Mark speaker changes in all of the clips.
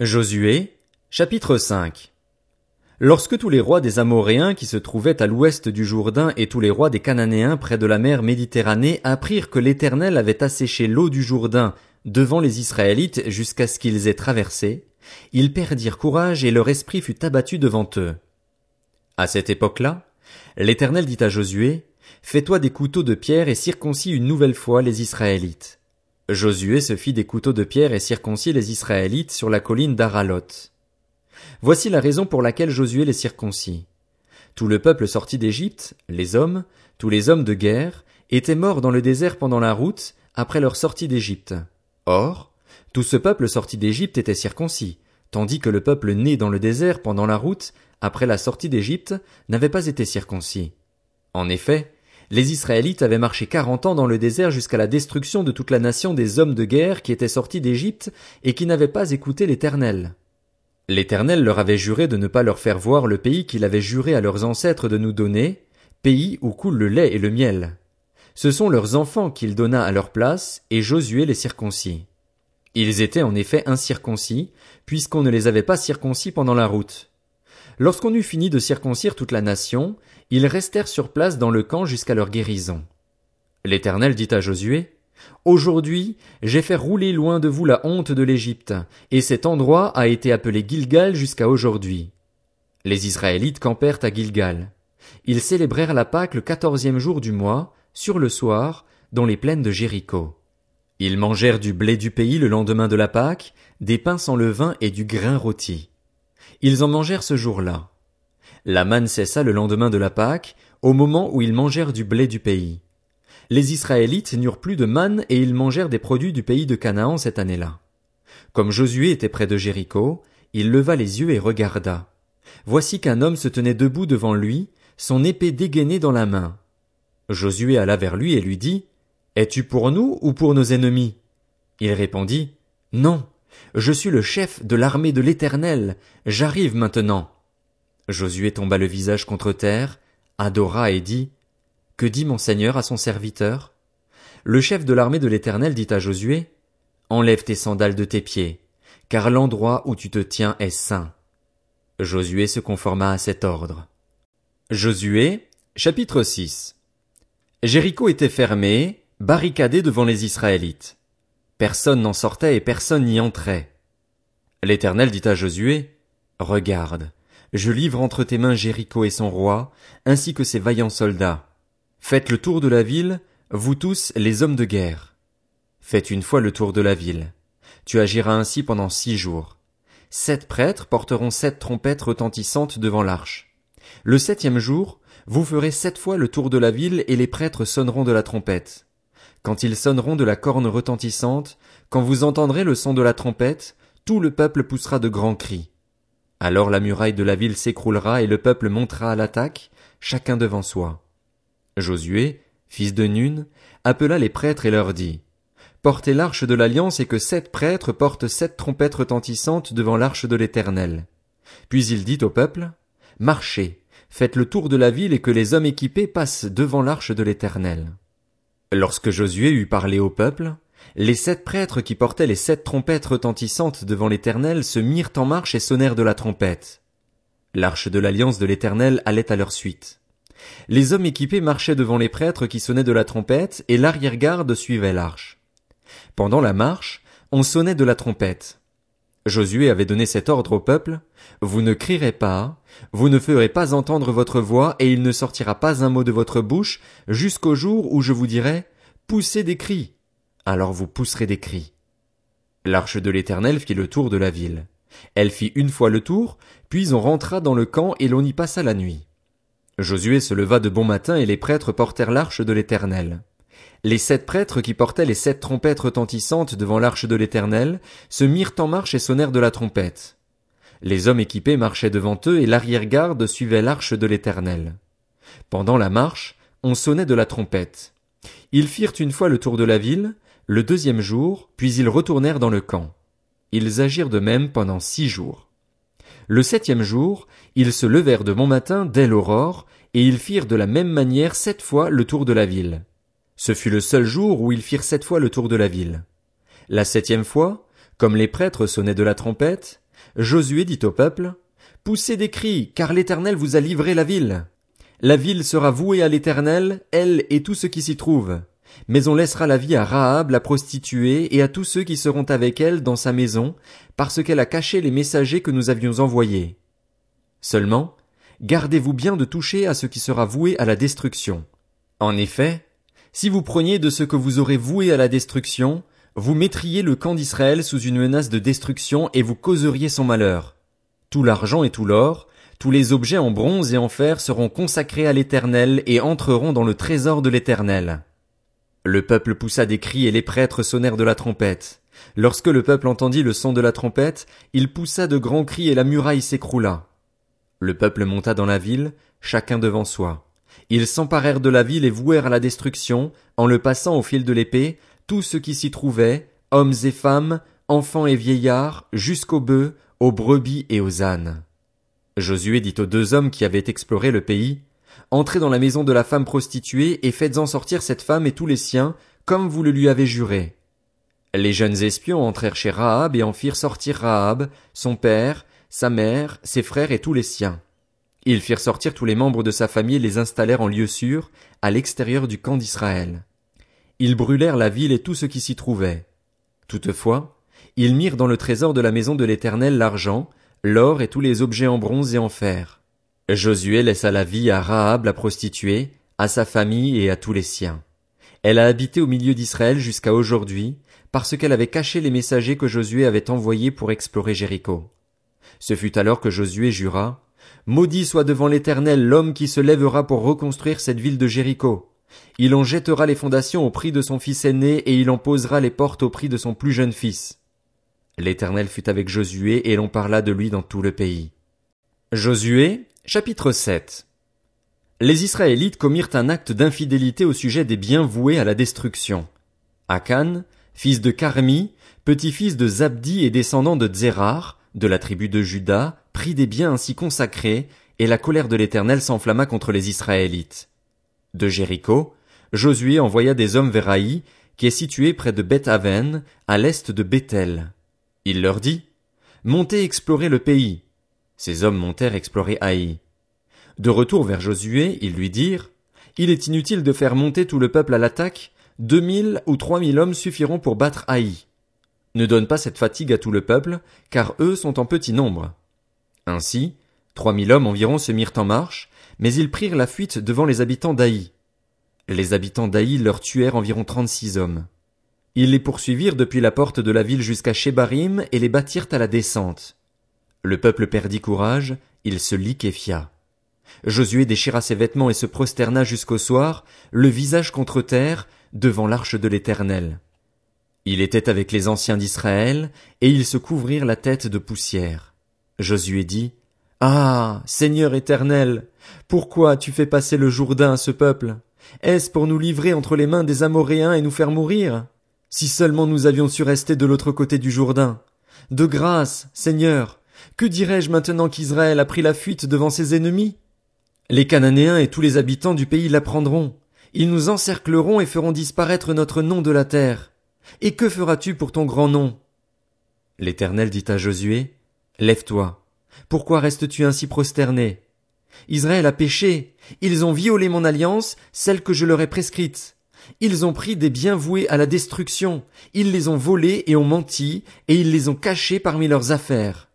Speaker 1: Josué, chapitre 5 Lorsque tous les rois des Amoréens qui se trouvaient à l'ouest du Jourdain et tous les rois des Cananéens près de la mer Méditerranée apprirent que l'Éternel avait asséché l'eau du Jourdain devant les Israélites jusqu'à ce qu'ils aient traversé, ils perdirent courage et leur esprit fut abattu devant eux. À cette époque-là, l'Éternel dit à Josué, Fais-toi des couteaux de pierre et circoncis une nouvelle fois les Israélites. Josué se fit des couteaux de pierre et circoncis les Israélites sur la colline d'Aralot. Voici la raison pour laquelle Josué les circoncis. Tout le peuple sorti d'Égypte, les hommes, tous les hommes de guerre, étaient morts dans le désert pendant la route, après leur sortie d'Égypte. Or, tout ce peuple sorti d'Égypte était circoncis, tandis que le peuple né dans le désert pendant la route, après la sortie d'Égypte, n'avait pas été circoncis. En effet, les Israélites avaient marché quarante ans dans le désert jusqu'à la destruction de toute la nation des hommes de guerre qui étaient sortis d'Égypte et qui n'avaient pas écouté l'Éternel. L'Éternel leur avait juré de ne pas leur faire voir le pays qu'il avait juré à leurs ancêtres de nous donner, pays où coule le lait et le miel. Ce sont leurs enfants qu'il donna à leur place, et Josué les circoncis. Ils étaient en effet incirconcis, puisqu'on ne les avait pas circoncis pendant la route. Lorsqu'on eut fini de circoncire toute la nation, ils restèrent sur place dans le camp jusqu'à leur guérison. L'Éternel dit à Josué, Aujourd'hui, j'ai fait rouler loin de vous la honte de l'Égypte, et cet endroit a été appelé Gilgal jusqu'à aujourd'hui. Les Israélites campèrent à Gilgal. Ils célébrèrent la Pâque le quatorzième jour du mois, sur le soir, dans les plaines de Jéricho. Ils mangèrent du blé du pays le lendemain de la Pâque, des pains sans levain et du grain rôti. Ils en mangèrent ce jour-là. La manne cessa le lendemain de la Pâque, au moment où ils mangèrent du blé du pays. Les Israélites n'eurent plus de manne et ils mangèrent des produits du pays de Canaan cette année-là. Comme Josué était près de Jéricho, il leva les yeux et regarda. Voici qu'un homme se tenait debout devant lui, son épée dégainée dans la main. Josué alla vers lui et lui dit, Es-tu pour nous ou pour nos ennemis? Il répondit, Non, je suis le chef de l'armée de l'Éternel, j'arrive maintenant. Josué tomba le visage contre terre, adora et dit, Que dit mon Seigneur à son serviteur? Le chef de l'armée de l'Éternel dit à Josué, Enlève tes sandales de tes pieds, car l'endroit où tu te tiens est saint. Josué se conforma à cet ordre. Josué, chapitre 6 Jéricho était fermé, barricadé devant les Israélites. Personne n'en sortait et personne n'y entrait. L'Éternel dit à Josué, Regarde, je livre entre tes mains Jéricho et son roi, ainsi que ses vaillants soldats. Faites le tour de la ville, vous tous les hommes de guerre. Faites une fois le tour de la ville. Tu agiras ainsi pendant six jours. Sept prêtres porteront sept trompettes retentissantes devant l'arche. Le septième jour, vous ferez sept fois le tour de la ville et les prêtres sonneront de la trompette. Quand ils sonneront de la corne retentissante, quand vous entendrez le son de la trompette, tout le peuple poussera de grands cris. Alors la muraille de la ville s'écroulera et le peuple montera à l'attaque, chacun devant soi. Josué, fils de Nun, appela les prêtres et leur dit, Portez l'arche de l'alliance et que sept prêtres portent sept trompettes retentissantes devant l'arche de l'éternel. Puis il dit au peuple, Marchez, faites le tour de la ville et que les hommes équipés passent devant l'arche de l'éternel. Lorsque Josué eut parlé au peuple, les sept prêtres qui portaient les sept trompettes retentissantes devant l'Éternel se mirent en marche et sonnèrent de la trompette. L'arche de l'alliance de l'Éternel allait à leur suite. Les hommes équipés marchaient devant les prêtres qui sonnaient de la trompette, et l'arrière-garde suivait l'arche. Pendant la marche, on sonnait de la trompette. Josué avait donné cet ordre au peuple, Vous ne crierez pas, vous ne ferez pas entendre votre voix, et il ne sortira pas un mot de votre bouche, jusqu'au jour où je vous dirai, Poussez des cris alors vous pousserez des cris. L'arche de l'Éternel fit le tour de la ville. Elle fit une fois le tour, puis on rentra dans le camp et l'on y passa la nuit. Josué se leva de bon matin et les prêtres portèrent l'arche de l'Éternel. Les sept prêtres qui portaient les sept trompettes retentissantes devant l'arche de l'Éternel se mirent en marche et sonnèrent de la trompette. Les hommes équipés marchaient devant eux et l'arrière-garde suivait l'arche de l'Éternel. Pendant la marche, on sonnait de la trompette. Ils firent une fois le tour de la ville, le deuxième jour, puis ils retournèrent dans le camp. Ils agirent de même pendant six jours. Le septième jour, ils se levèrent de bon matin dès l'aurore, et ils firent de la même manière sept fois le tour de la ville. Ce fut le seul jour où ils firent sept fois le tour de la ville. La septième fois, comme les prêtres sonnaient de la trompette, Josué dit au peuple, Poussez des cris, car l'Éternel vous a livré la ville. La ville sera vouée à l'Éternel, elle et tout ce qui s'y trouve. Mais on laissera la vie à Rahab, la prostituée, et à tous ceux qui seront avec elle dans sa maison, parce qu'elle a caché les messagers que nous avions envoyés. Seulement, gardez-vous bien de toucher à ce qui sera voué à la destruction. En effet, si vous preniez de ce que vous aurez voué à la destruction, vous mettriez le camp d'Israël sous une menace de destruction et vous causeriez son malheur. Tout l'argent et tout l'or, tous les objets en bronze et en fer seront consacrés à l'Éternel et entreront dans le trésor de l'Éternel. Le peuple poussa des cris et les prêtres sonnèrent de la trompette. Lorsque le peuple entendit le son de la trompette, il poussa de grands cris et la muraille s'écroula. Le peuple monta dans la ville, chacun devant soi. Ils s'emparèrent de la ville et vouèrent à la destruction, en le passant au fil de l'épée, tout ce qui s'y trouvait, hommes et femmes, enfants et vieillards, jusqu'aux bœufs, aux brebis et aux ânes. Josué dit aux deux hommes qui avaient exploré le pays, Entrez dans la maison de la femme prostituée et faites-en sortir cette femme et tous les siens, comme vous le lui avez juré. Les jeunes espions entrèrent chez Rahab et en firent sortir Rahab, son père, sa mère, ses frères et tous les siens. Ils firent sortir tous les membres de sa famille et les installèrent en lieu sûr, à l'extérieur du camp d'Israël. Ils brûlèrent la ville et tout ce qui s'y trouvait. Toutefois, ils mirent dans le trésor de la maison de l'Éternel l'argent, l'or et tous les objets en bronze et en fer. Josué laissa la vie à Rahab la prostituée, à sa famille et à tous les siens. Elle a habité au milieu d'Israël jusqu'à aujourd'hui, parce qu'elle avait caché les messagers que Josué avait envoyés pour explorer Jéricho. Ce fut alors que Josué jura, Maudit soit devant l'Éternel l'homme qui se lèvera pour reconstruire cette ville de Jéricho. Il en jettera les fondations au prix de son fils aîné et il en posera les portes au prix de son plus jeune fils. L'Éternel fut avec Josué et l'on parla de lui dans tout le pays. Josué, chapitre 7 Les Israélites commirent un acte d'infidélité au sujet des biens voués à la destruction. Akan, fils de Carmi, petit-fils de Zabdi et descendant de Zérar, de la tribu de Juda, prit des biens ainsi consacrés, et la colère de l'Éternel s'enflamma contre les Israélites. De Jéricho, Josué envoya des hommes vers Haï, qui est situé près de Beth Aven, à l'est de Bethel. Il leur dit, Montez explorer le pays. Ces hommes montèrent explorer Haï. De retour vers Josué, ils lui dirent, Il est inutile de faire monter tout le peuple à l'attaque, deux mille ou trois mille hommes suffiront pour battre Haï. Ne donne pas cette fatigue à tout le peuple, car eux sont en petit nombre. Ainsi, trois mille hommes environ se mirent en marche, mais ils prirent la fuite devant les habitants d'Aï. Les habitants d'Aï leur tuèrent environ trente-six hommes. Ils les poursuivirent depuis la porte de la ville jusqu'à Shebarim et les battirent à la descente. Le peuple perdit courage, il se liquéfia. Josué déchira ses vêtements et se prosterna jusqu'au soir, le visage contre terre, devant l'arche de l'Éternel. Il était avec les anciens d'Israël, et ils se couvrirent la tête de poussière. Josué dit, ah. Seigneur éternel. Pourquoi as tu fait passer le Jourdain à ce peuple? Est-ce pour nous livrer entre les mains des Amoréens et nous faire mourir? Si seulement nous avions su rester de l'autre côté du Jourdain. De grâce, Seigneur, que dirais-je maintenant qu'Israël a pris la fuite devant ses ennemis? Les Cananéens et tous les habitants du pays l'apprendront. Ils nous encercleront et feront disparaître notre nom de la terre. Et que feras-tu pour ton grand nom? L'Éternel dit à Josué, Lève-toi, pourquoi restes-tu ainsi prosterné? Israël a péché. Ils ont violé mon alliance, celle que je leur ai prescrite. Ils ont pris des biens voués à la destruction. Ils les ont volés et ont menti, et ils les ont cachés parmi leurs affaires.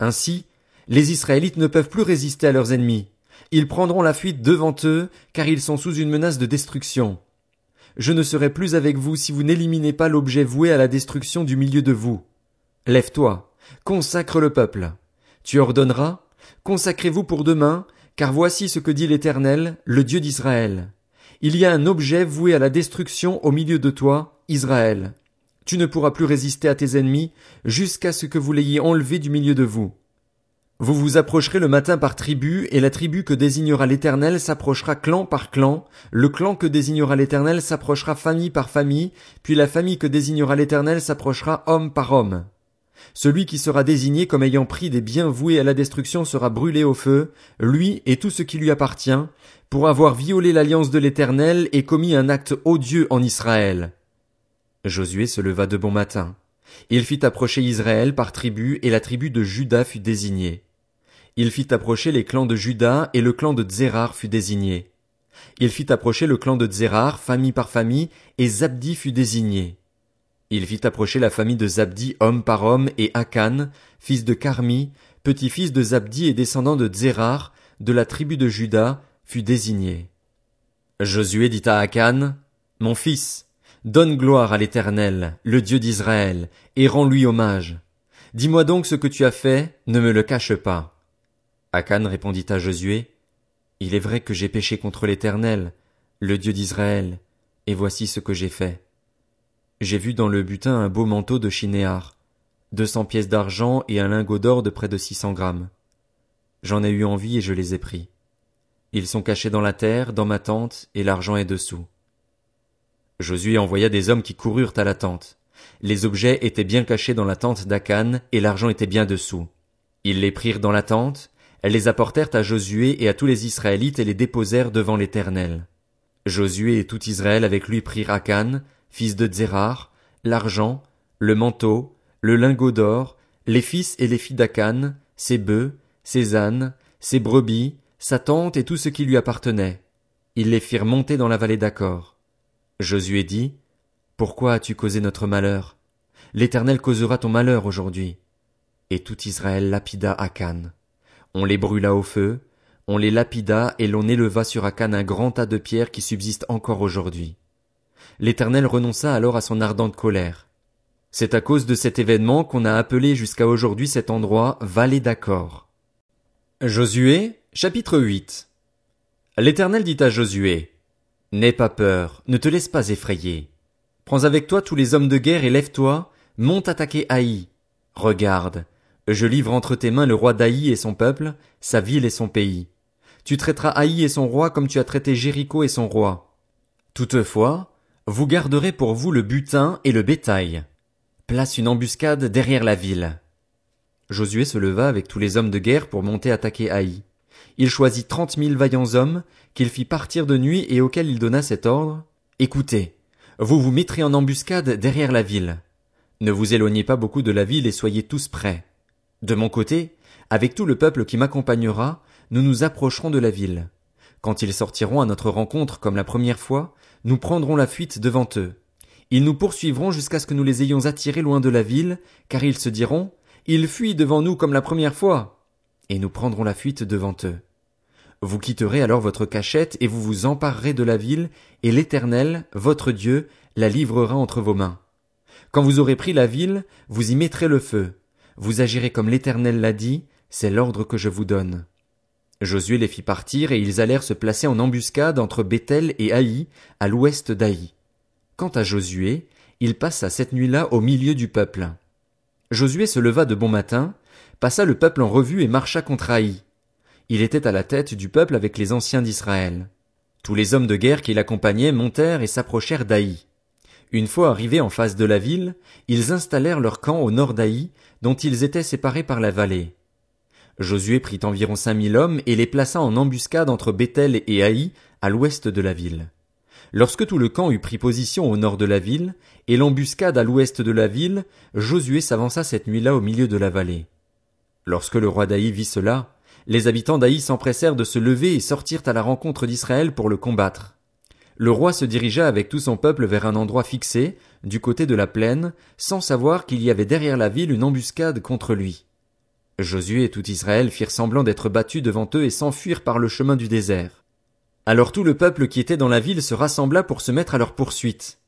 Speaker 1: Ainsi, les Israélites ne peuvent plus résister à leurs ennemis. Ils prendront la fuite devant eux, car ils sont sous une menace de destruction. Je ne serai plus avec vous si vous n'éliminez pas l'objet voué à la destruction du milieu de vous. Lève-toi, consacre le peuple. Tu ordonneras, consacrez-vous pour demain, car voici ce que dit l'Éternel, le Dieu d'Israël. Il y a un objet voué à la destruction au milieu de toi, Israël. Tu ne pourras plus résister à tes ennemis jusqu'à ce que vous l'ayez enlevé du milieu de vous. Vous vous approcherez le matin par tribu, et la tribu que désignera l'Éternel s'approchera clan par clan, le clan que désignera l'Éternel s'approchera famille par famille, puis la famille que désignera l'Éternel s'approchera homme par homme. Celui qui sera désigné comme ayant pris des biens voués à la destruction sera brûlé au feu, lui et tout ce qui lui appartient, pour avoir violé l'alliance de l'Éternel et commis un acte odieux en Israël. Josué se leva de bon matin. Il fit approcher Israël par tribu et la tribu de Juda fut désignée. Il fit approcher les clans de Juda et le clan de Zérar fut désigné. Il fit approcher le clan de Zérar, famille par famille, et Zabdi fut désigné. Il fit approcher la famille de Zabdi homme par homme, et Akan, fils de Carmi, petit-fils de Zabdi et descendant de Zérar, de la tribu de Juda, fut désigné. Josué dit à Akan, Mon fils, donne gloire à l'Éternel, le Dieu d'Israël, et rends-lui hommage. Dis-moi donc ce que tu as fait, ne me le cache pas. Akan répondit à Josué, Il est vrai que j'ai péché contre l'Éternel, le Dieu d'Israël, et voici ce que j'ai fait. J'ai vu dans le butin un beau manteau de chinéar, deux cents pièces d'argent et un lingot d'or de près de six cents grammes. J'en ai eu envie et je les ai pris. Ils sont cachés dans la terre, dans ma tente, et l'argent est dessous. Josué envoya des hommes qui coururent à la tente. Les objets étaient bien cachés dans la tente d'Akan, et l'argent était bien dessous. Ils les prirent dans la tente, elles les apportèrent à Josué et à tous les Israélites et les déposèrent devant l'Éternel. Josué et tout Israël avec lui prirent Akan, fils de Zérar, l'argent, le manteau, le lingot d'or, les fils et les filles d'Akan, ses bœufs, ses ânes, ses brebis, sa tente et tout ce qui lui appartenait. Ils les firent monter dans la vallée d'Accord. Josué dit, Pourquoi as-tu causé notre malheur? L'Éternel causera ton malheur aujourd'hui. Et tout Israël lapida Akan. On les brûla au feu, on les lapida et l'on éleva sur Akan un grand tas de pierres qui subsistent encore aujourd'hui. L'Éternel renonça alors à son ardente colère. C'est à cause de cet événement qu'on a appelé jusqu'à aujourd'hui cet endroit vallée d'accord. Josué, chapitre 8 L'Éternel dit à Josué, N'aie pas peur, ne te laisse pas effrayer. Prends avec toi tous les hommes de guerre et lève-toi, monte attaquer Haï. Regarde, je livre entre tes mains le roi d'Haï et son peuple, sa ville et son pays. Tu traiteras Haï et son roi comme tu as traité Jéricho et son roi. Toutefois, vous garderez pour vous le butin et le bétail place une embuscade derrière la ville. Josué se leva avec tous les hommes de guerre pour monter attaquer Haï. Il choisit trente mille vaillants hommes, qu'il fit partir de nuit et auxquels il donna cet ordre. Écoutez, vous vous mettrez en embuscade derrière la ville. Ne vous éloignez pas beaucoup de la ville et soyez tous prêts. De mon côté, avec tout le peuple qui m'accompagnera, nous nous approcherons de la ville. Quand ils sortiront à notre rencontre comme la première fois, nous prendrons la fuite devant eux. Ils nous poursuivront jusqu'à ce que nous les ayons attirés loin de la ville, car ils se diront, Ils fuient devant nous comme la première fois. Et nous prendrons la fuite devant eux. Vous quitterez alors votre cachette et vous vous emparerez de la ville, et l'Éternel, votre Dieu, la livrera entre vos mains. Quand vous aurez pris la ville, vous y mettrez le feu. Vous agirez comme l'Éternel l'a dit, c'est l'ordre que je vous donne. Josué les fit partir et ils allèrent se placer en embuscade entre Bethel et Haï, à l'ouest d'Haï. Quant à Josué, il passa cette nuit-là au milieu du peuple. Josué se leva de bon matin, passa le peuple en revue et marcha contre Haï. Il était à la tête du peuple avec les anciens d'Israël. Tous les hommes de guerre qui l'accompagnaient montèrent et s'approchèrent d'Haï. Une fois arrivés en face de la ville, ils installèrent leur camp au nord d'Haï, dont ils étaient séparés par la vallée. Josué prit environ cinq mille hommes et les plaça en embuscade entre Bethel et Haï, à l'ouest de la ville. Lorsque tout le camp eut pris position au nord de la ville, et l'embuscade à l'ouest de la ville, Josué s'avança cette nuit-là au milieu de la vallée. Lorsque le roi d'Aï vit cela, les habitants d'Aï s'empressèrent de se lever et sortirent à la rencontre d'Israël pour le combattre. Le roi se dirigea avec tout son peuple vers un endroit fixé, du côté de la plaine, sans savoir qu'il y avait derrière la ville une embuscade contre lui. Josué et tout Israël firent semblant d'être battus devant eux et s'enfuirent par le chemin du désert. Alors tout le peuple qui était dans la ville se rassembla pour se mettre à leur poursuite.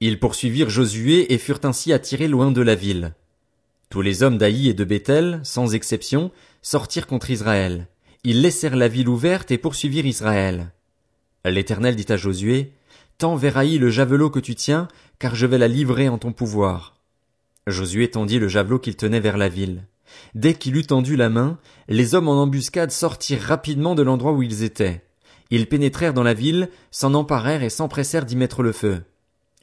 Speaker 1: Ils poursuivirent Josué et furent ainsi attirés loin de la ville. Tous les hommes d'Aï et de Bethel, sans exception, sortirent contre Israël. Ils laissèrent la ville ouverte et poursuivirent Israël. L'Éternel dit à Josué, Tends vers Haï le javelot que tu tiens, car je vais la livrer en ton pouvoir. Josué tendit le javelot qu'il tenait vers la ville. Dès qu'il eut tendu la main, les hommes en embuscade sortirent rapidement de l'endroit où ils étaient. Ils pénétrèrent dans la ville, s'en emparèrent et s'empressèrent d'y mettre le feu.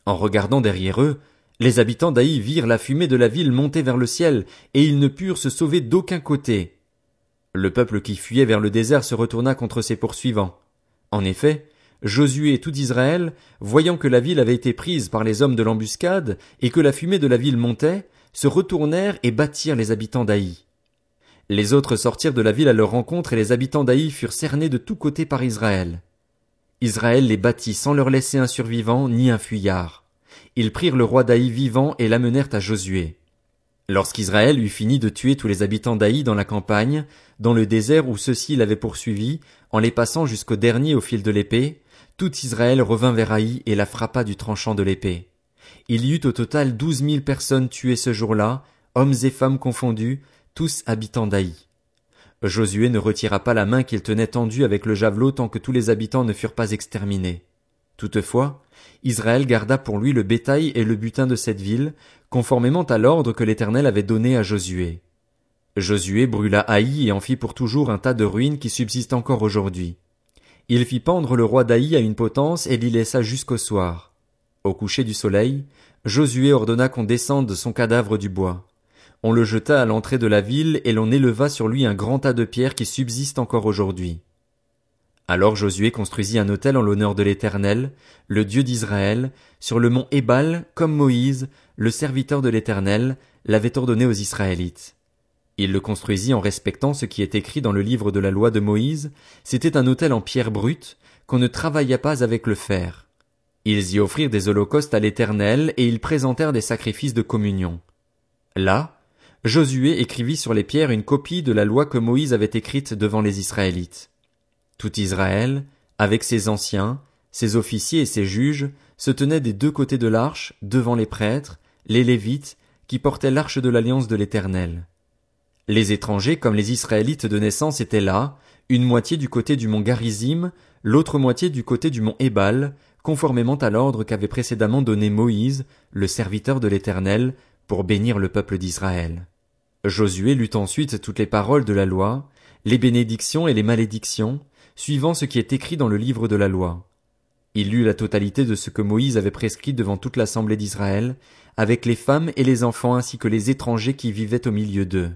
Speaker 1: En regardant derrière eux, les habitants d'Aï virent la fumée de la ville monter vers le ciel, et ils ne purent se sauver d'aucun côté. Le peuple qui fuyait vers le désert se retourna contre ses poursuivants. En effet, Josué et tout Israël, voyant que la ville avait été prise par les hommes de l'embuscade, et que la fumée de la ville montait, se retournèrent et battirent les habitants d'Aï. Les autres sortirent de la ville à leur rencontre et les habitants d'Aï furent cernés de tous côtés par Israël. Israël les battit sans leur laisser un survivant ni un fuyard. Ils prirent le roi d'Aï vivant et l'amenèrent à Josué. Lorsqu'Israël eut fini de tuer tous les habitants d'Aï dans la campagne, dans le désert où ceux-ci l'avaient poursuivi, en les passant jusqu'au dernier au fil de l'épée, tout Israël revint vers Haï et la frappa du tranchant de l'épée. Il y eut au total douze mille personnes tuées ce jour-là, hommes et femmes confondus, tous habitants d'Aï. Josué ne retira pas la main qu'il tenait tendue avec le javelot tant que tous les habitants ne furent pas exterminés. Toutefois, Israël garda pour lui le bétail et le butin de cette ville, conformément à l'ordre que l'Éternel avait donné à Josué. Josué brûla Haï et en fit pour toujours un tas de ruines qui subsistent encore aujourd'hui. Il fit pendre le roi d'Aï à une potence et l'y laissa jusqu'au soir. Au coucher du soleil, Josué ordonna qu'on descende son cadavre du bois. On le jeta à l'entrée de la ville et l'on éleva sur lui un grand tas de pierres qui subsiste encore aujourd'hui. Alors Josué construisit un autel en l'honneur de l'Éternel, le Dieu d'Israël, sur le mont Ébal, comme Moïse, le serviteur de l'Éternel, l'avait ordonné aux Israélites. Il le construisit en respectant ce qui est écrit dans le livre de la loi de Moïse, c'était un autel en pierre brute, qu'on ne travailla pas avec le fer. Ils y offrirent des holocaustes à l'Éternel, et ils présentèrent des sacrifices de communion. Là, Josué écrivit sur les pierres une copie de la loi que Moïse avait écrite devant les Israélites. Tout Israël, avec ses anciens, ses officiers et ses juges, se tenait des deux côtés de l'arche, devant les prêtres, les Lévites, qui portaient l'arche de l'alliance de l'Éternel. Les étrangers comme les Israélites de naissance étaient là, une moitié du côté du mont Garizim, l'autre moitié du côté du mont Ébal, conformément à l'ordre qu'avait précédemment donné Moïse, le serviteur de l'Éternel, pour bénir le peuple d'Israël. Josué lut ensuite toutes les paroles de la loi, les bénédictions et les malédictions, suivant ce qui est écrit dans le livre de la loi. Il lut la totalité de ce que Moïse avait prescrit devant toute l'assemblée d'Israël, avec les femmes et les enfants ainsi que les étrangers qui vivaient au milieu d'eux.